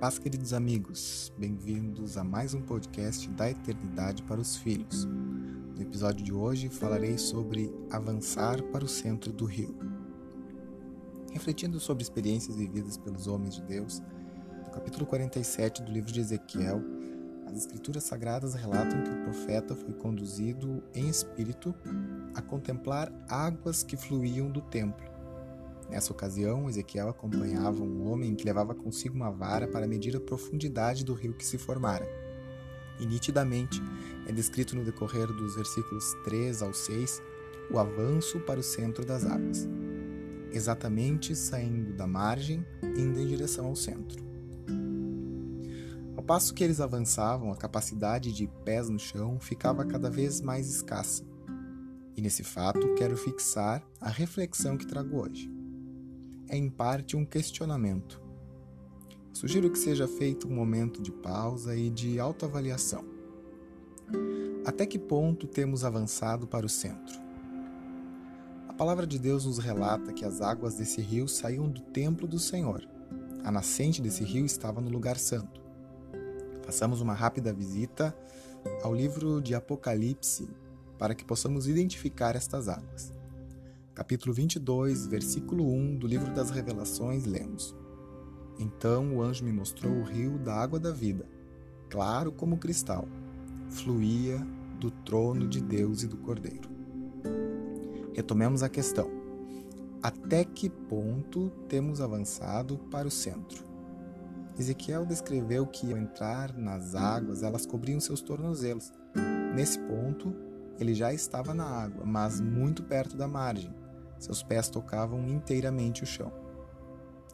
Paz, queridos amigos, bem-vindos a mais um podcast da Eternidade para os Filhos. No episódio de hoje falarei sobre avançar para o centro do rio. Refletindo sobre experiências vividas pelos homens de Deus, no capítulo 47 do livro de Ezequiel, as Escrituras Sagradas relatam que o profeta foi conduzido em espírito a contemplar águas que fluíam do templo Nessa ocasião, Ezequiel acompanhava um homem que levava consigo uma vara para medir a profundidade do rio que se formara. E nitidamente é descrito no decorrer dos versículos 3 ao 6 o avanço para o centro das águas, exatamente saindo da margem, indo em direção ao centro. Ao passo que eles avançavam, a capacidade de pés no chão ficava cada vez mais escassa. E nesse fato quero fixar a reflexão que trago hoje é em parte um questionamento. Sugiro que seja feito um momento de pausa e de autoavaliação. Até que ponto temos avançado para o centro? A palavra de Deus nos relata que as águas desse rio saíam do templo do Senhor. A nascente desse rio estava no lugar santo. Façamos uma rápida visita ao livro de Apocalipse para que possamos identificar estas águas capítulo 22, versículo 1 do livro das Revelações, lemos: Então o anjo me mostrou o rio da água da vida, claro como cristal, fluía do trono de Deus e do Cordeiro. Retomemos a questão. Até que ponto temos avançado para o centro? Ezequiel descreveu que ao entrar nas águas, elas cobriam seus tornozelos. Nesse ponto, ele já estava na água, mas muito perto da margem, seus pés tocavam inteiramente o chão.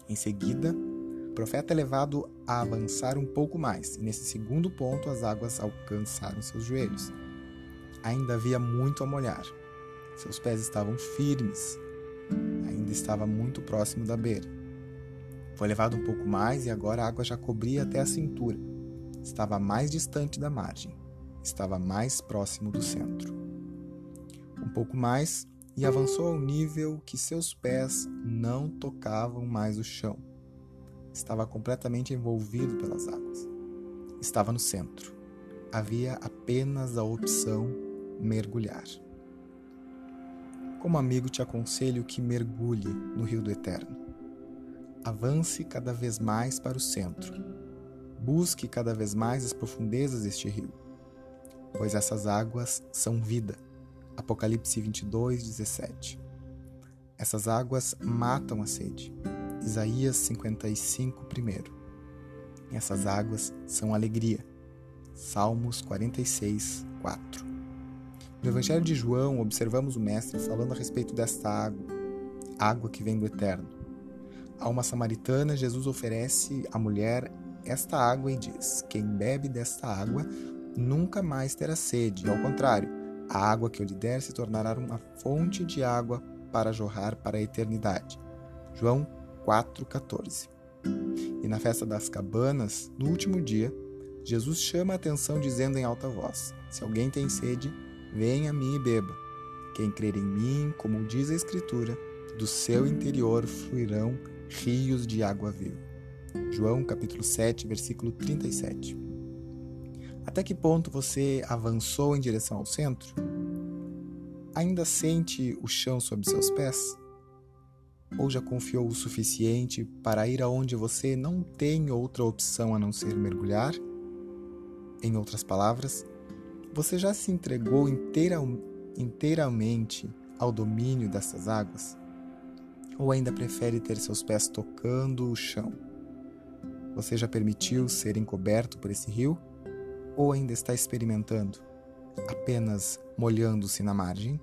Em seguida, o profeta é levado a avançar um pouco mais, e nesse segundo ponto as águas alcançaram seus joelhos. Ainda havia muito a molhar. Seus pés estavam firmes, ainda estava muito próximo da beira. Foi levado um pouco mais e agora a água já cobria até a cintura. Estava mais distante da margem, estava mais próximo do centro. Um pouco mais, e avançou ao nível que seus pés não tocavam mais o chão. Estava completamente envolvido pelas águas. Estava no centro. Havia apenas a opção mergulhar. Como amigo, te aconselho que mergulhe no Rio do Eterno. Avance cada vez mais para o centro. Busque cada vez mais as profundezas deste rio, pois essas águas são vida Apocalipse 22, 17. Essas águas matam a sede. Isaías 55, 1. Essas águas são alegria. Salmos 46, 4. No Evangelho de João, observamos o Mestre falando a respeito desta água, água que vem do Eterno. A uma samaritana, Jesus oferece à mulher esta água e diz: Quem bebe desta água nunca mais terá sede, ao contrário, a água que eu lhe der se tornará uma fonte de água para jorrar para a eternidade. João 4,14. E na festa das cabanas, no último dia, Jesus chama a atenção dizendo em alta voz: Se alguém tem sede, venha a mim e beba. Quem crer em mim, como diz a Escritura, do seu interior fluirão rios de água viva. João capítulo 7, versículo 37. Até que ponto você avançou em direção ao centro? Ainda sente o chão sob seus pés? Ou já confiou o suficiente para ir aonde você não tem outra opção a não ser mergulhar? Em outras palavras, você já se entregou inteira, inteiramente ao domínio dessas águas? Ou ainda prefere ter seus pés tocando o chão? Você já permitiu ser encoberto por esse rio? Ou ainda está experimentando, apenas molhando-se na margem?